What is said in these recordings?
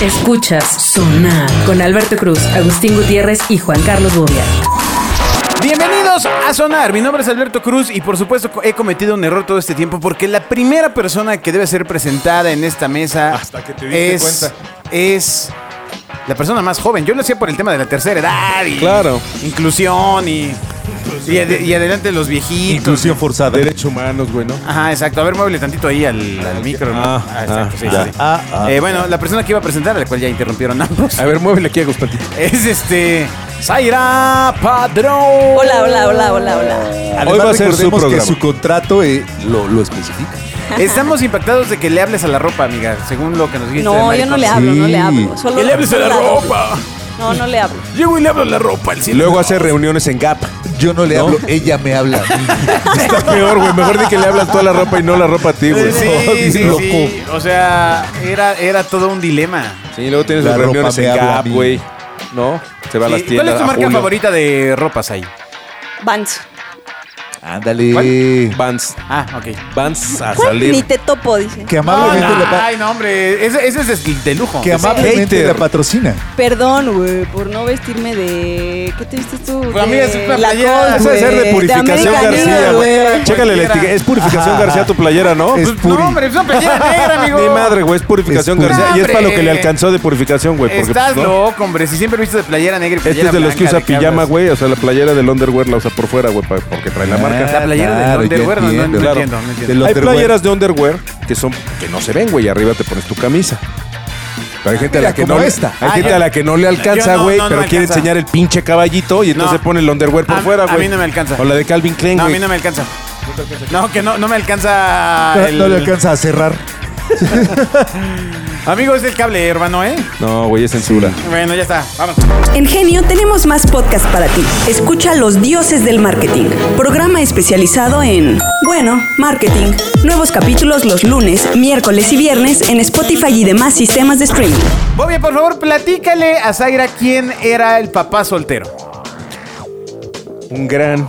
Escuchas Sonar con Alberto Cruz, Agustín Gutiérrez y Juan Carlos Bobia. Bienvenidos a Sonar, mi nombre es Alberto Cruz y por supuesto he cometido un error todo este tiempo porque la primera persona que debe ser presentada en esta mesa Hasta que te diste es, cuenta. es la persona más joven. Yo lo hacía por el tema de la tercera edad y Claro. inclusión y, y, ade- y adelante los viejitos. Inclusión forzada. Derechos humanos, güey, ¿no? Ajá, exacto. A ver, muévele tantito ahí al, al micro. ¿no? Ah, exacto, ah, sí, ya. sí. Ah, ah. Eh, bueno, la persona que iba a presentar, a la cual ya interrumpieron ambos, A ver, muévele aquí a Gustantito. es este Zaira Padrón. Hola, hola, hola, hola, hola. Hoy va a ser su recordemos programa. que su contrato eh, lo, lo especifica. Estamos impactados de que le hables a la ropa, amiga, según lo que nos dijiste. No, de yo no le hablo, no le hablo. Solo Que le hables a la ropa. No, no le hablo. Llego y le hablo a la ropa. El Y luego hace reuniones en Gap. Yo no le ¿No? hablo, ella me habla. a mí. Está peor, güey. Mejor di que le hablas toda la ropa y no la ropa a ti, güey. Sí, sí, Loco. sí. O sea, era, era todo un dilema. Sí, luego tienes La las reuniones ropa me en habla a Gap, mí. güey. ¿No? Se va a las Sí, tiendas. ¿Cuál es tu a marca Julio. favorita de ropas ahí? Vans. Ándale. Vans. Ah, ok. Vans a ¿Cuál? Ni salir. te topo, dice. Que amablemente, la, pa- ay, no, hombre. Ese, ese es de, de lujo. que amablemente hater. la patrocina. Perdón, güey, por no vestirme de. ¿Qué te vistes tú? Pues, amiga, es una playera. Lacoste, Esa debe ser de Purificación American García, Eagle, güey. Chécale la Cualquiera. etiqueta. Es Purificación Ajá. García tu playera, ¿no? Es Pues, puri. no, hombre, es una playera negra, amigo. Ni madre, güey. Es Purificación Es puri. García. Y es para lo que le alcanzó de Purificación, güey. Porque, Estás pues, ¿no? loco, hombre. Si siempre he visto de playera negra y Este playera es de los que blanca, usa ¿de qué pijama, hablas? güey. O sea, la playera del underwear la usa por fuera, güey, pa- porque trae la marca. La playera Claro, ya underwear, no, no, no entiendo. Claro. entiendo, no entiendo. Del Hay underwear. playeras de underwear que son que no se ven, güey. y Arriba te pones tu camisa. Pero hay gente a la que no esta. hay Ah, gente yo- a la que no le alcanza, güey, no, no pero quiere alcanza. enseñar el pinche caballito y entonces No. pone el underwear por A- fuera, a güey. mí no me alcanza. O la de Calvin Klein, No, a mí no me alcanza. No, que no, no me alcanza. No, el- no le alcanza a cerrar. Amigo, es el cable, hermano, ¿eh? No, güey, es censura. Bueno, ya está. Vamos. En Genio tenemos más podcast para ti. Escucha Los Dioses del Marketing, programa especializado en, bueno, marketing. Nuevos capítulos los lunes, miércoles y viernes en Spotify y demás sistemas de streaming. Bobby, por favor, platícale a Zaira quién era el papá soltero. Un gran,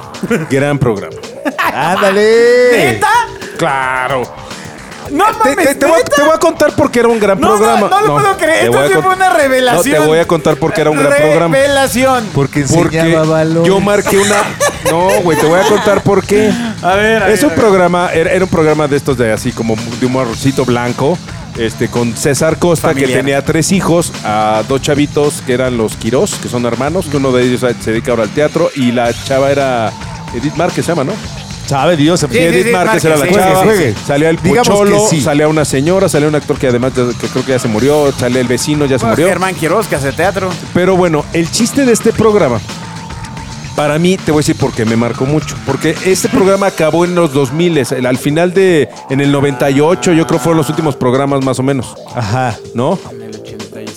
gran programa. Ándale. ¿Neta? Claro. No Te, mames, te- te voy, a- te voy a contar por qué era un gran No, no, programa. no lo puedo creer. te Esto voy a sí con- fue una revelación. No, te voy a contar por qué era un gran programa. Revelación. Porque Porque enseñaba valores. yo marqué una. No, güey, te voy a contar por qué. A ver, a Es ver, un a ver. programa, era, era un programa de estos de así como de humorcito blanco, este, con César Costa, Familiar. que tenía tres hijos, a dos chavitos que eran los Quirós, que son hermanos, que uno de ellos se dedica ahora al teatro, y la chava era Edith Márquez, se llama, ¿no? Sabe Dios. Sí, Edith sí, Márquez era la sí, chava. Salía el Digamos pocholo, que salía una señora, salía un actor que además que creo que ya se murió, salía el vecino, ya se Bueno, murió. Germán Quiroz, que hace teatro. Pero bueno, el chiste de este programa, para mí, te voy a decir por qué me marcó mucho. Porque este programa acabó en los 2000, el- al final de, en el 98, yo creo fueron los últimos programas más o menos, Ajá. ¿no?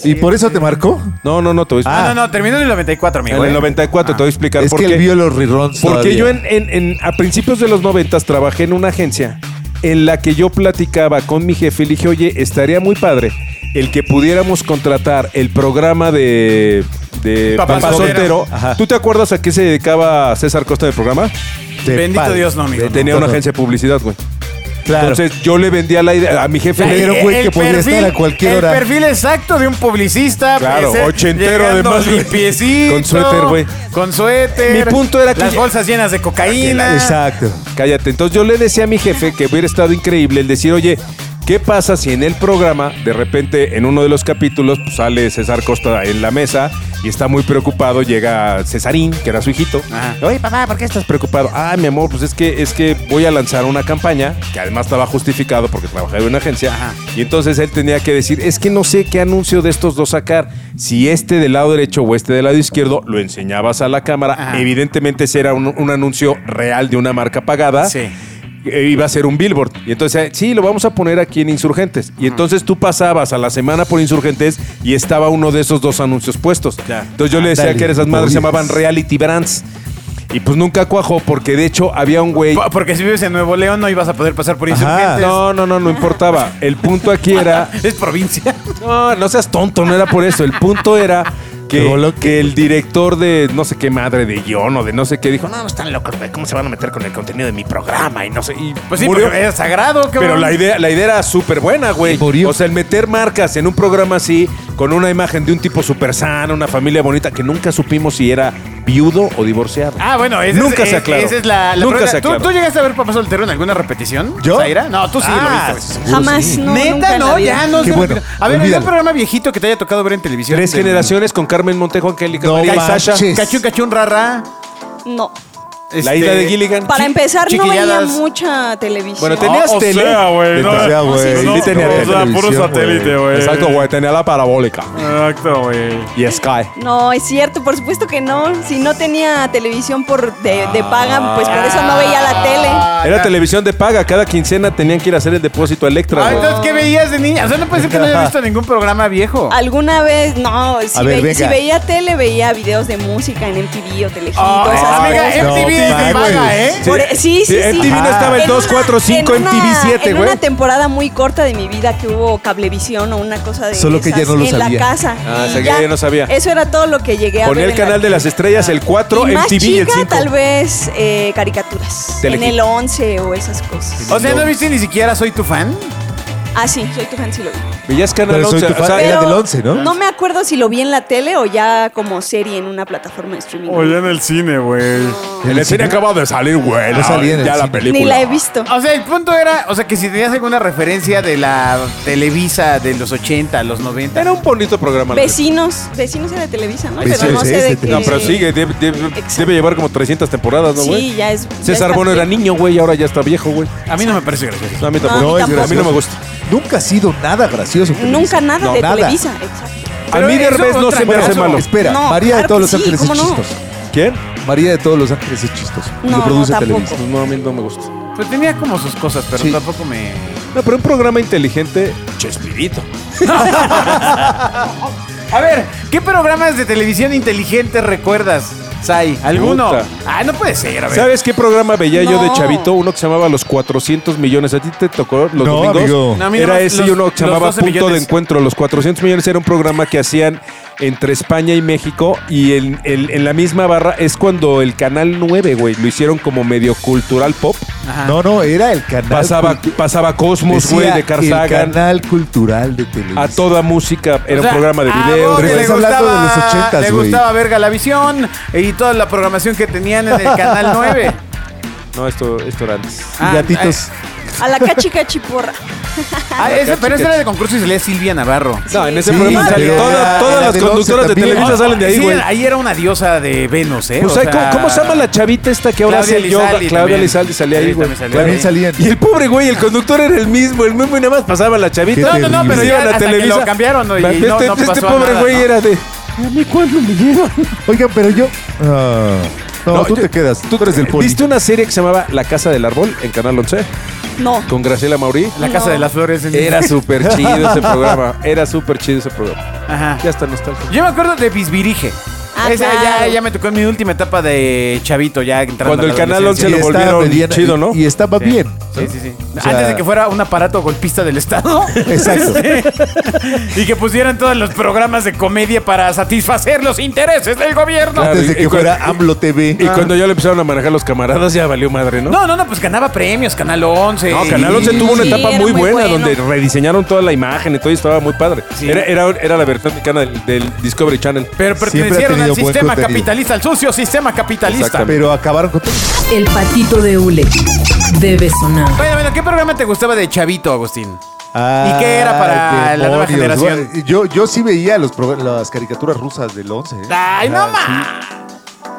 ¿Y por eso te marcó? No, no, no, te voy a Ah, explicar. no, no, terminó en el 94, amigo. en el ¿eh? 94 te voy a explicar Es por que qué. él vio los reruns Porque todavía. yo en, en- en- a principios de los 90 trabajé en una agencia en la que yo platicaba con mi jefe y le dije, oye, estaría muy padre el que pudiéramos contratar el programa de, de Papá Papá, Soltero. Soltero. Ajá. ¿Tú te acuerdas a qué se dedicaba César Costa del programa? De Bendito. Dios, no, amigo. Tenía no, una no. agencia de publicidad, güey. Claro. Entonces yo le vendía la idea a mi jefe. Le el- güey, el que podía estar a cualquier el hora. perfil exacto de un publicista. Claro, pues, ochentero además, limpiecito, Con suéter, güey. Con suéter. Mi punto era que Las bolsas llenas de cocaína. Exacto. Cállate. Entonces yo le decía a mi jefe que hubiera estado increíble el decir, oye, ¿qué pasa si en el programa, de repente, en uno de los capítulos, pues, sale César Costa en la mesa y está muy preocupado, llega Cesarín, que era su hijito. Ajá. Oye, papá, ¿por qué estás preocupado? Ah, mi amor, pues es que, es que voy a lanzar una campaña, que además estaba justificado porque trabajaba en una agencia. Ajá. Y entonces él tenía que decir, es que no sé qué anuncio de estos dos sacar. Si este del lado derecho o este del lado izquierdo, lo enseñabas a la cámara. Ajá. Evidentemente ese era un, un anuncio real de una marca pagada Sí. Eh, iba a ser un billboard. Y entonces, eh, sí, lo vamos a poner aquí en Insurgentes. Y entonces tú pasabas a la semana por Insurgentes y estaba uno de esos dos anuncios puestos. Ya. Entonces yo le decía Ándale, que esas madres se llamaban Reality Brands. Y pues nunca cuajó porque de hecho había un güey... Po- Porque si vives en Nuevo León no ibas a poder pasar por Ajá. insurgentes. No, no, no, no importaba. El punto aquí era... Es provincia. No, no seas tonto, no era por eso. El punto era que, que el director de no sé qué madre de guion o de no sé qué dijo, no, no están locos, güey, ¿cómo se van a meter con el contenido de mi programa? Y no sé, y Pues sí, murió. porque es sagrado, cabrón. Pero la idea, la idea era súper buena, güey. O sea, el meter marcas en un programa así con una imagen de un tipo súper sano, una familia bonita, que nunca supimos si era viudo o divorciado. Ah, bueno, esa Nunca es, se eh, aclaró. Esa es la, la Nunca prueba. se ¿Tú, aclaró. tú llegaste a ver Papá Soltero en alguna repetición? ¿Yo? Zaira? No, tú sí Ah, lo viste. Jamás, sí. no. Neta, nunca en la no, ya no Qué se bueno. A ver, olvídalo. ¿algún programa viejito que te haya tocado ver en televisión? Tres generaciones con Carmen Montejo, Angélica No María y Sasha. Cachún, cachún, rara. No. La este, isla de Gilligan. Para empezar, no veía chiquilladas. mucha televisión. Bueno, tenías o tele. sea, güey, no. O sea, güey. Sí, sí, tenía no, o sea, puro televisión, satélite, güey. Exacto, güey. Tenía la parabólica. Exacto, güey. Y Sky. No, es cierto, por supuesto que no. Si no tenía televisión por de, de paga, pues por eso no veía la tele. Era televisión de paga. Cada quincena tenían que ir a hacer el depósito a Electra, Ah, güey. entonces, ¿qué veías de niña? O sea, no puede ser que no hayas visto ningún programa viejo. Alguna vez, no, si, A ver, ve- venga. si veía tele, veía videos de música en MTV o Telehit, Ah, esas amiga, cosas. no, MTV es paga, güey. ¿eh? Por- sí, sí, sí. MTV no estaba el En 2, una- 4, 5, en una- MTV 7, En güey. una temporada muy corta de mi vida que hubo cablevisión o una cosa de Solo que esas ella no lo en sabía. la casa. Ah, Y o sea, que ella no sabía. Eso era todo lo que llegué a Ponía ver. el en la canal de las estrellas, el 4, y más MTV y el chica, 5. tal vez eh, caricaturas. En el 11 o esas cosas. O sea, ¿no viste ni siquiera Soy tu fan? Ah, sí, soy tu fan, sí lo vi. Veías Canal Pero soy 11. tu o fan. sea, Era del 11, ¿no? No me acuerdo si lo vi en la tele o ya como serie en una plataforma de streaming. en el cine, güey. en el cine acaba de salir, güey. No salía en el ya la cine. película. Ni la he visto. O sea, el punto era, o sea, que si tenías alguna referencia de la Televisa de los 80, los 90. Era un bonito programa. Vecinos, vecinos era de Televisa, ¿no? Vecinos pero no sé de de qué. No, pero sigue, debe, debe- llevar como 300 temporadas, ¿no, güey? Sí, ya es. ya César está Bono era niño, güey, y ahora ya está viejo, güey. A mí no me parece gracioso. No, a mí No, tampoco. a mí es tampoco. a mí no me gusta. Nunca ha sido nada gracioso. Televisa. Nunca nada No, de Televisa, exacto. A Pero mí eso Derbez no otra se me cosa. hace malo. Espera, No, María de claro todos que los sí, Ángeles es ¿cómo no? chistoso. ¿Quién? María de todos los Ángeles es chistoso. Y No, lo produce tampoco. Televisa. Pues no, a mí no me gusta. Pues tenía como sus cosas, pero Sí. tampoco me. No, pero un programa inteligente, Chespirito. A ver, ¿qué programas de televisión inteligente recuerdas, Sai? ¿Alguno? Puta. Ah, no puede ser, a ver. ¿Sabes qué programa veía yo de No. chavito? Uno que se llamaba Los 400 millones. ¿A ti te tocó los No, domingos? amigo. No, a mí era ese los- y uno que se los llamaba 12 Punto de millones. Encuentro. Los 400 millones era un programa que hacían entre España y México y en, en- en la misma barra es cuando el Canal 9, güey, lo hicieron como medio cultural pop. Ajá. No, no, era el canal. Pasaba, pasaba Cosmos, güey, de Carl El Sagan. canal cultural de Televisa. A toda música. Era O sea, un programa de a video. vos que le estás hablando de gustaba- los 80s, Le güey. gustaba ver Galavisión y toda la programación que tenían en el Canal 9. No, esto, esto era antes. Y gatitos. A la cachi cachiporra. Ah, ese- pero ese era de concurso y salía Silvia Navarro. No, en ese Sí, programa toda- era todas las del once conductoras de también. Televisa salen de ahí, Sí, güey. ahí era una diosa de Venus, ¿eh? Pues, O ¿sabes sea, ¿cómo, cómo se llama la chavita esta que ahora Claudia hace yoga? Lizaldi Claudia también. Lizaldi salía ahí, Sí, güey. también salía También ahí. salían. Y el pobre güey, el conductor era el mismo, el mismo y nada más pasaba la chavita. Qué No, no, no, pero terrible. ya Iban a hasta que Televisa. lo cambiaron ¿no? y este no, no este pasó pobre nada, güey ¿no? era de. ¿A mí cuándo me llevan? Oigan, pero yo. Ah, no, tú yo- te quedas. Tú eres del poli. ¿Viste una serie que se llamaba La Casa del Árbol en Canal 11? No. Con Graciela Maurí. La Casa No. de las Flores. en- Era súper chido ese programa. Era súper chido ese programa. Ajá. Ya está nostálgico. Yo me acuerdo de Bisbirige. Ah, Esa ya, claro. ya me tocó en mi última etapa de chavito, ya entrando Cuando a la el Canal adolescencia. 11 lo volvieron bien- chido, ¿no? Y estaba Sí. bien. Sí, sí, sí. O sea- Antes de que fuera un aparato golpista del Estado. Exacto. y que pusieran todos los programas de comedia para satisfacer los intereses del gobierno. Claro, Antes de que fuera AMLO TV. Y cuando ya lo empezaron a manejar los camaradas, ya valió madre, ¿no? No, no, no, pues ganaba premios, Canal 11. No, Canal 11 tuvo una Sí, etapa muy muy buena bueno. donde rediseñaron toda la imagen y todo y estaba muy padre. Sí. Era, era, era la versión mexicana del, del Discovery Channel. Pero pertenecieron al sistema contenido. capitalista, al sucio sistema capitalista. Pero acabaron con todo. El patito de hule debe sonar. Bueno, bueno, ¿qué programa te gustaba de chavito, Agustín? Ah, qué era para la nueva generación? Yo, yo sí veía los las caricaturas rusas del 11. ¿eh? Ay, no más.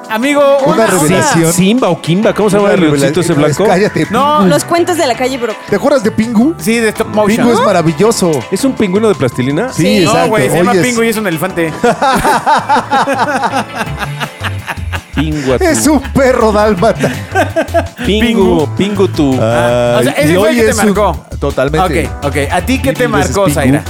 Amigo, Una una, revelación. Simba o Kimba, ¿cómo se llama el leoncito ese no, blanco? Cállate. No, Los cuentos de la calle Brock. ¿Te acuerdas de Pingu? Sí, de stop motion. Pingu es maravilloso. ¿Es un pingüino de plastilina? Sí, Sí. No, exacto. güey, se llama Pingu y es un elefante. Pingua Es un perro dálmata. Pingu, pingu tu. Ah, o sea, ese fue el hoy que te marcó. Totalmente. Ok, ok. ¿A ti qué te marcó. Zaira?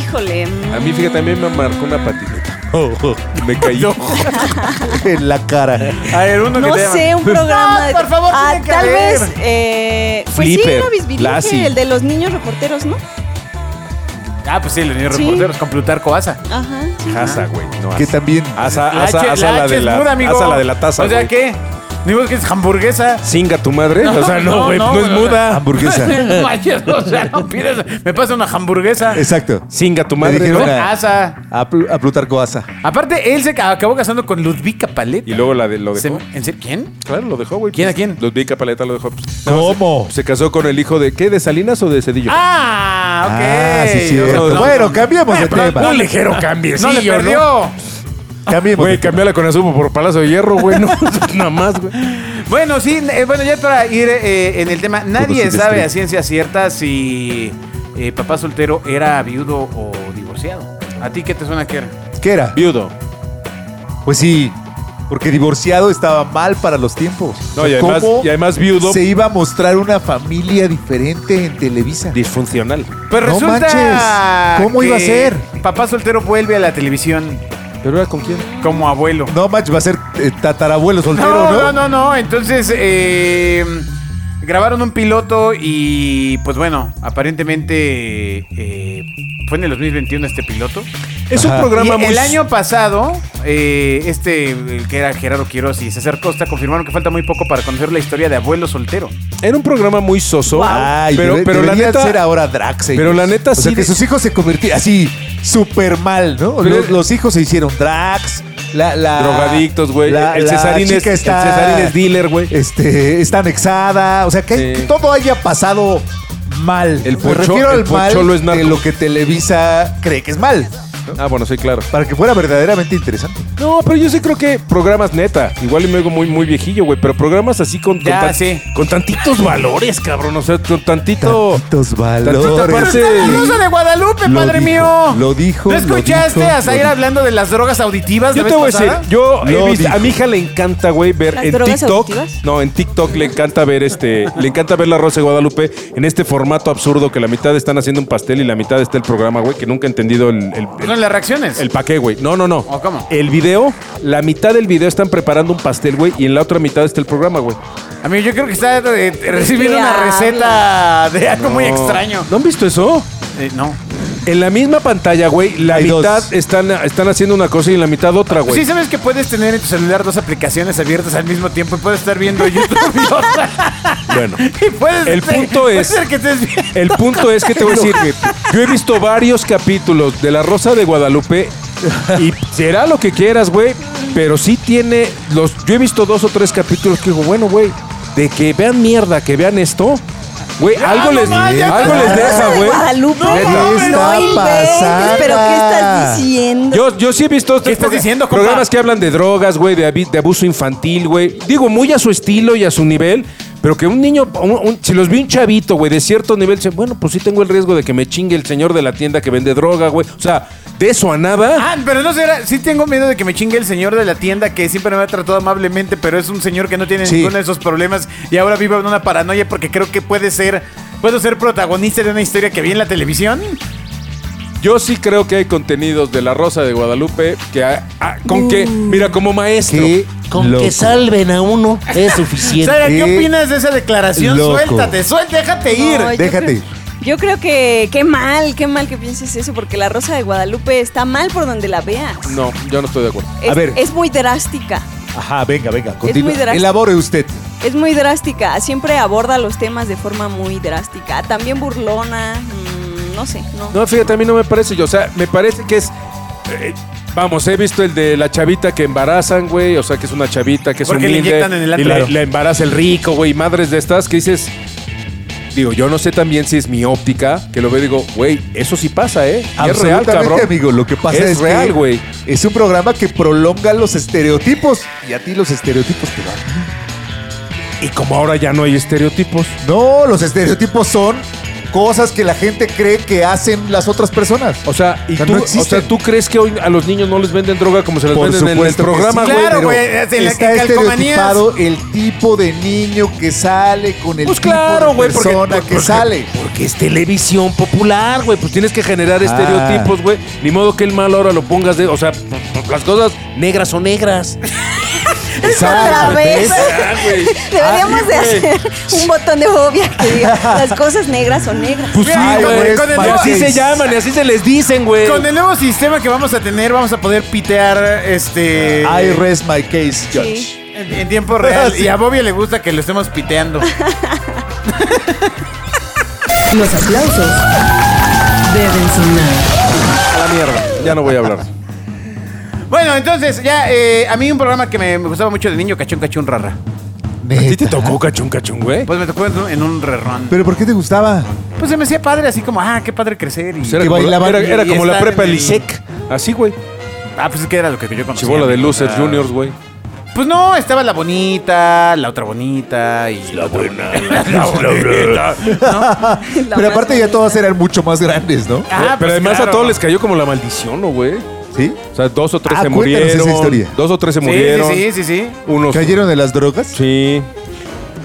Híjole. mm, A mí, fíjate, mí me marcó una patineta. Me caí. en la cara. A ver, uno No que te sé, un programa No, de. por favor, ah, tiene que tal haber. vez. Eh, pues sí, Flipper, era Bisbirige, Lassie. el de los niños reporteros, ¿no? Ah, pues sí, los niños Sí. reporteros con Plutarco Asa. Ajá. sí. Asa, güey. No, Que también. Asa, asa, asa la de es la, asa la de la taza, O sea. ¿qué? Ni modo que es hamburguesa. ¿Singa tu madre? No, o sea, no, güey, no, no, es muda. Hamburguesa. No manches, o sea, no pides. Me pasa una hamburguesa. Exacto. Singa tu madre, dijeron ¿no? a- Asa. A, Plu- a Plutarco Asa. Aparte, él se ca- acabó casando con Ludvika Paleta. Y luego la de, lo Se- dejó. ¿En serio? ¿Quién? Claro, lo dejó, güey. ¿Quién a quién? Ludwika Paleta lo dejó. pues, ¿Cómo? Se, se casó con el hijo de, ¿qué? ¿De Salinas o de Cedillo? Ah, ok. Ah, sí, cierto. bueno, no, cambiemos de no, tema. no, ligero cambio, No le perdió. Cambiemos. Güey, cambiala con Azumo por Palacio de Hierro, güey. No, nada más, güey. Bueno, sí, eh, bueno, ya para ir eh, en el tema, nadie sabe a ciencia cierta si eh, papá soltero era viudo o divorciado. ¿A ti qué te suena que era? ¿Qué era? Viudo. Pues sí, porque divorciado estaba mal para los tiempos. No, y además, ¿Cómo y además viudo se iba a mostrar una familia diferente en Televisa? disfuncional. Pues No resulta manches, ¿cómo iba a ser? Papá soltero vuelve a la televisión ¿Pero era con quién? como abuelo. No, match, va a ser eh, tatarabuelo soltero, No, ¿no? no, no, no. Entonces, eh, grabaron un piloto y, pues bueno, aparentemente eh, fue en el 2021 este piloto. Es un Ajá. programa Y muy... el año pasado, eh, este, el que era Gerardo Quiroz y César Costa, confirmaron que falta muy poco para conocer la historia de abuelo soltero. Era un programa muy soso. Ay, pero, pero la neta... ser ahora Drax. ellos. pero la neta o sea, sí que de- sus hijos se convirtieron así súper mal, ¿no? Los, los hijos se hicieron Drax. La, la, Drogadictos, güey. El Cesarín es, el está- Cesarín es dealer, güey. Este, está anexada. O sea, que, Sí. todo haya pasado mal. El Me pocho- refiero el al mal es narco. de lo que Televisa cree que es mal. Ah, bueno, sí, claro. Para que fuera verdaderamente interesante. No, pero yo sí creo que programas neta. Igual y me hago muy, muy viejillo, güey. Pero programas así con, con, Ya, tan- sí. con tantitos valores, cabrón. O sea, con tantito. Tantos Tantita valores. parte- Pero está la Rosa de Guadalupe, Lo padre dijo, mío. lo dijo, ¿No lo escuchaste dijo, a Zaira hablando de las drogas auditivas Yo te voy a decir, yo he Lo visto, dijo. a mi hija le encanta, güey, ver ¿Las en drogas TikTok. auditivas? No, en TikTok le encanta ver este, le encanta ver la Rosa de Guadalupe en este formato absurdo que la mitad están haciendo un pastel y la mitad está el programa, güey, que nunca he entendido el, el, el- Las reacciones. el pa' qué, güey. No, no, no. ¿O cómo? El video, la mitad del video están preparando un pastel, güey, y en la otra mitad está el programa, güey. Amigo, yo creo que está eh, recibiendo qué una habla? receta de algo muy extraño. ¿No han visto eso? Eh, no. En la misma pantalla, güey, la Hay dos. mitad están, están haciendo una cosa y en la mitad otra, güey. Sí, sabes que puedes tener en tu celular dos aplicaciones abiertas al mismo tiempo y puedes estar viendo YouTube y otra. Bueno. Y puedes, El punto es- ser que estés bien. El punto es que te voy a decir que yo he visto varios capítulos de La Rosa de Guadalupe y será lo que quieras, güey, pero sí tiene los yo he visto dos o tres capítulos que digo, bueno, güey, de que vean mierda, que vean esto, güey, algo no les algo les deja, güey. Guadalupe, ¿qué está pasando? pero ¿qué estás diciendo? Yo, yo sí he visto estos estás diciendo, compa? programas que hablan de drogas, güey, de abuso infantil, güey. Digo, muy a su estilo y a su nivel, pero que un niño, un- un- si los vi un chavito, güey, de cierto nivel, dice, bueno, pues sí tengo el riesgo de que me chingue el señor de la tienda que vende droga, güey. O sea, de eso a nada. Ah, pero no será. Sí tengo miedo de que me chingue el señor de la tienda que siempre me ha tratado amablemente, pero es un señor que no tiene Sí. ninguno de esos problemas y ahora vive en una paranoia porque creo que puede ser. Puedo ser protagonista de una historia que vi en la televisión. Yo sí creo que hay contenidos de La Rosa de Guadalupe que ah, ah, con que, mira, como maestro. Qué Con loco. que salven a uno es suficiente. Sara, ¿qué Qué opinas de esa declaración? loco. Suéltate, suéltate, déjate ir. No, yo Déjate. creo- Yo creo que qué mal, qué mal que pienses eso, porque la Rosa de Guadalupe está mal por donde la veas. No, yo no estoy de acuerdo. Es, A ver. es muy drástica. Ajá, venga, venga, continúe. muy drástico. Elabore usted. Es muy drástica. Siempre aborda los temas de forma muy drástica. También burlona. Mm, no sé, no. No, fíjate, a mí no me parece yo. O sea, me parece que es. eh, vamos, he visto el de la chavita que embarazan, güey. O sea, que es una chavita que es Porque le humilde. inyectan en el y antro. Claro. le embaraza el rico, güey. Madres de estas que dices. Digo, yo no sé también si es mi óptica, que lo veo y digo, güey, eso sí pasa, ¿eh? Y es real, Absolutamente, cabrón. amigo. Lo que pasa es, Es real, que güey. es un programa que prolonga los estereotipos. Y a ti los estereotipos te van. Y como ahora ya no hay estereotipos. No, los estereotipos son cosas que la gente cree que hacen las otras personas. O sea, y O sea, tú, no o existen. sea, ¿tú crees que hoy a los niños no les venden droga como se les Por venden en el programa, sí, güey? Claro, pero güey, está estereotipado el tipo de niño que sale con el Pues tipo claro, de porque, persona que porque- sale. porque es televisión popular, güey. Pues tienes que generar Ah. estereotipos, güey. Ni modo que el mal ahora lo pongas de. O sea, las cosas negras son negras. Otra vez. Deberíamos Ah, de hacer un botón de fobia que diga las cosas negras son negras. Pues sí, Ay, güey. güey, con el Y nuevo- así se llaman y así se les dicen, güey. Con el nuevo sistema que vamos a tener, vamos a poder pitear este. I rest my case, Judge. Sí. En, en tiempo real. Y a Bobby le gusta que lo estemos piteando. Los aplausos deben sonar. A la mierda. Ya no voy a hablar. Bueno, entonces, ya, eh, a mí un programa que me, me gustaba mucho de niño, Cachón Cachón Rara. ¿A ti te tocó cachún cachún, güey? Pues me tocó en un, en un rerun. ¿Pero por qué te gustaba? Pues se me hacía padre, así como, ah, qué padre crecer. Y... Pues era que como, la, bailaban era, era y como la prepa en el- Elisec. Así, güey. Ah, pues es que era lo que yo conocía. Chibola de amigo, Losers sea, Juniors, güey. Pues no, estaba la bonita, la otra bonita y la buena. La, bonita. ¿no? La Pero aparte ya todas eran mucho más grandes, ¿no? Ah, Pero pues además claro. a todos les cayó como la maldición, ¿no, güey? ¿Sí? O sea, dos o tres Ah, se cuéntanos esa murieron. historia. Dos o tres se Sí, murieron. sí, sí, sí, sí. Unos. ¿Cayeron de las drogas? Sí.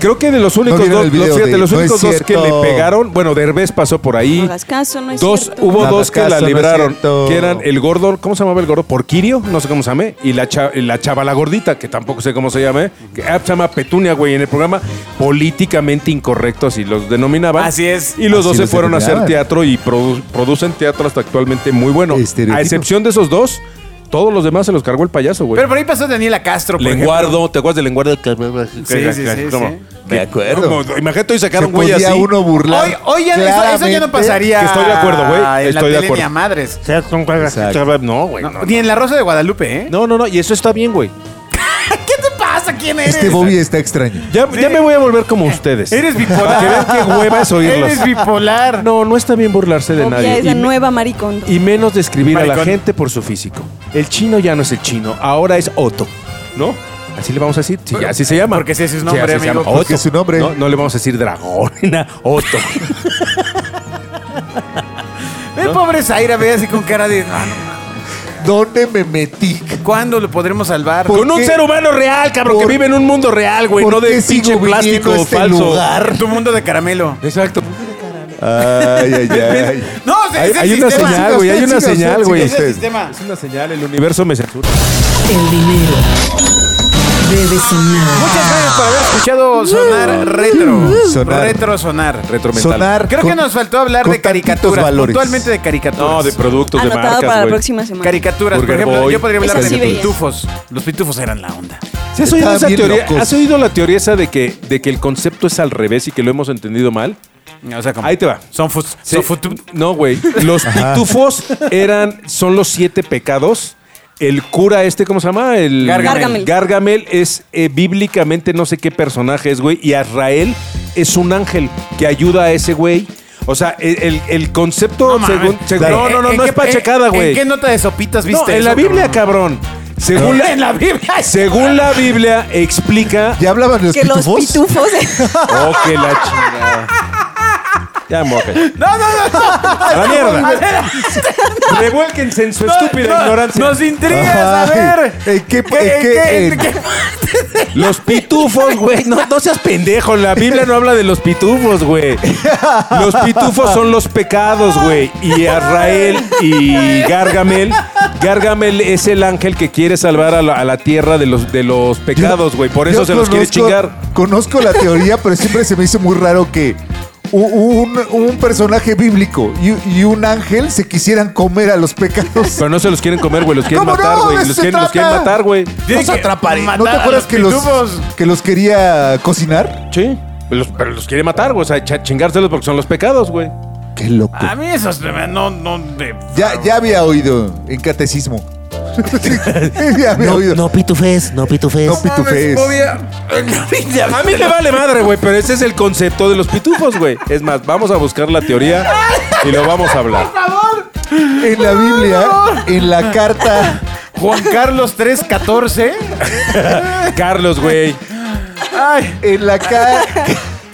Creo que de los únicos dos, video los, fíjate, de- los no únicos dos que le pegaron, bueno, Derbez pasó por No ahí. hagas caso, no es Dos, cierto. hubo No dos que la caso, no libraron, que eran el gordo, ¿cómo se llamaba el gordo? Porquirio, no sé cómo se llame, y la, cha- la chava la gordita, que tampoco sé cómo se llame, que ah, se llama Petunia, güey, en el programa políticamente incorrecto, así los denominaban. Así es. Y los Así dos se los fueron a hacer teatro y produ- producen teatro hasta actualmente muy bueno. A excepción de esos dos, todos los demás se los cargó el payaso, güey. Pero por ahí pasó Daniela Castro, por Lenguardo, ¿te acuerdas de Lenguardo? Sí, sí, sí, ¿Cómo? sí. Me acuerdo. ¿Cómo? Imagínate hoy sacaron güey así. uno burlar. Hoy, hoy ya no- eso, eso ya no pasaría. Que estoy de acuerdo, güey. En la Estoy de tele acuerdo. ni a madres. Exacto. No, güey. No, No, Ni en la Rosa de Guadalupe, ¿eh? no, no, no, y eso está bien, güey. ¿Qué te pasa? ¿Quién eres? Este Bobby está extraño. Ya, ya me voy a volver como ustedes. Eres bipolar. Que vean qué hueva es oírlos. Eres bipolar. No, no está bien burlarse de Obvia nadie. es la Y- nueva maricondo. Y menos describir a la Maricón. gente por su físico. El chino ya no es el chino, ahora es Otto, ¿no? Así le vamos a decir. Sí, así se llama. Porque ese es su nombre, así se amigo. Porque es su nombre. No, no le vamos a decir dragón, na, Otto. Ve, pobre Zaira, ve así con cara de. "Ah, no, ¿Dónde me metí? ¿Cuándo lo podremos salvar? ¿Por Con un qué? ser humano real, cabrón, que ¿Por- vive en un mundo real, güey, por no de qué sigo pinche viniendo plástico a este falso. lugar? Tu mundo de caramelo. Exacto. Ay, ay, ay. No, es Hay, el hay una sistema. señal, güey, hay una señal, güey. Es el usted. sistema. Es una señal, el universo me censura. El dinero debe sonar. Muchas gracias por haber escuchado Sonar Retro. Sonar. Retro Sonar. Retromental. Sonar. Creo con- que nos faltó hablar de caricaturas. valores. Puntualmente de caricaturas. No, de productos, de Anotado marcas, para la próxima semana. Caricaturas, por ejemplo, Boy. yo podría hablar de sí pitufos. Los pitufos eran la onda. ¿Sí has oído esa teoría? ¿Has oído la teoría esa de que, de que el concepto es al revés y que lo hemos entendido mal? O sea, como- Ahí te va. Son, fus- Sí. son futu- No, güey. Los pitufos eran, son los siete pecados. El cura este, ¿cómo se llama? El Gargamel. Gargamel es eh, bíblicamente no sé qué personaje es, güey. Y Azrael es un ángel que ayuda a ese güey. O sea, el, el- el concepto mames. según... según- Claro. no, no, no, ¿En no qué- es pachecada, en- güey. ¿En qué nota de sopitas viste No, en eso, la Biblia, cabrón. Según la, En la Biblia. según la Biblia explica... ¿Ya hablaban de los Que los pitufos? pitufos. Oh, que la chingada. Ya me voy a callar. No, no, no. A la mierda. Revuélquense en su estúpida No, ignorancia. Nos intrigas, a Ay, ver. ¿en qué- en ¿Qué- qué- en en- qué- Los pitufos, güey. No, no seas pendejo. La Biblia no habla de los pitufos, güey. Los pitufos son los pecados, güey. Y Azrael y Gargamel. Gargamel es el ángel que quiere salvar a la, a la tierra de los, de los pecados, güey. Por eso Yo se los quiere conozco- chingar. Conozco la teoría, pero siempre se me hizo muy raro que un, un personaje bíblico y, y un ángel se quisieran comer a los pecados. Pero no se los quieren comer, güey. Los quieren ¿Cómo matar, güey. Los quieren, los quieren matar, güey. Los que atraparé. ¿No matar te a acuerdas los que los, que los quería cocinar? Sí. Pero los, pero los quiere matar, güey. O sea, ch- chingárselos porque son los pecados, güey. Qué loco. A mí esos no, no, de... Ya, ya había oído en catecismo. ya No, oído. no pitufes, no pitufes. No pitufes. A mí me vale madre, güey, pero ese es el concepto de los pitufos, güey. Es más, vamos a buscar la teoría y lo vamos a hablar. En la Biblia, en la carta. Juan Carlos 314. Carlos, güey. Ay, En la carta.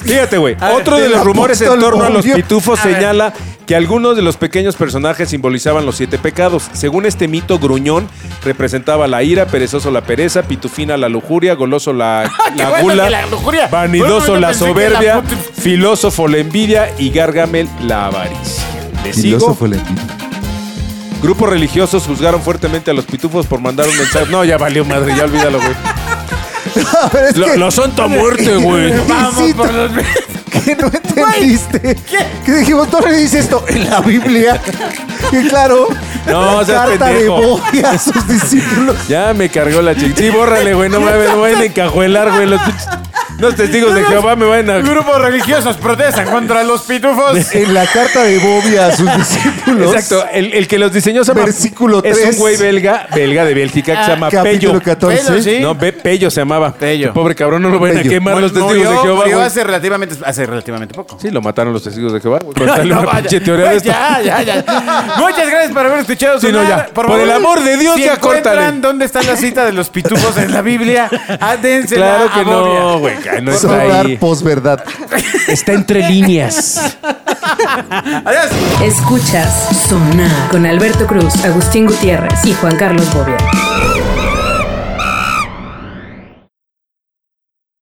Fíjate, güey. Otro de los rumores en torno a los pitufos A ver. señala que algunos de los pequeños personajes simbolizaban los siete pecados. Según este mito, Gruñón representaba la ira, perezoso la pereza, pitufina la lujuria, goloso la, la bueno gula, la vanidoso Bueno, la soberbia, la filósofo la envidia y Gargamel la avaricia. ¿Le sigo? Filósofo la envidia. Grupos religiosos juzgaron fuertemente a los pitufos por mandar un mensaje. No, ya valió madre, ya olvídalo, güey. Ver, es Lo, que- lo Santa Muerte, güey. vamos por los... que no entendiste. Que dijimos, ¿dónde dice esto? En la Biblia. Y claro, No, seas carta de pendejo. Bobia a sus discípulos. Ya me cargó la chica. Sí, bórrale, güey. No me me vayan a encajuelar, güey. Los, los testigos de Jehová me van a. Grupos religiosos protestan contra los pitufos. En la carta de Bobia a sus discípulos. Exacto, el, el que los diseñó se llama. Versículo Es un 3. güey belga, belga de Bélgica, que se llama Capítulo Pello. 14. Pello, sí. No, Be- Pello se llamaba. Pello. Pobre cabrón, no lo vayan a Pello. quemar los testigos Murió- de Jehová, murió hace relativamente, hace relativamente poco. Sí, lo mataron los testigos de Jehová. Contarle No, una vaya. pinche teoría de Pues esto. Ya, ya, ya. Muchas gracias por haber escuchado. Sí, no, ya. Por el amor de Dios, si ya encuentran córtale. dónde está la cita de los pitufos en la Biblia, adénsela Claro que a no, güey. Está Sonar ahí. posverdad. Está entre líneas. Adiós. Escuchas Sonar con Alberto Cruz, Agustín Gutiérrez y Juan Carlos Bobia.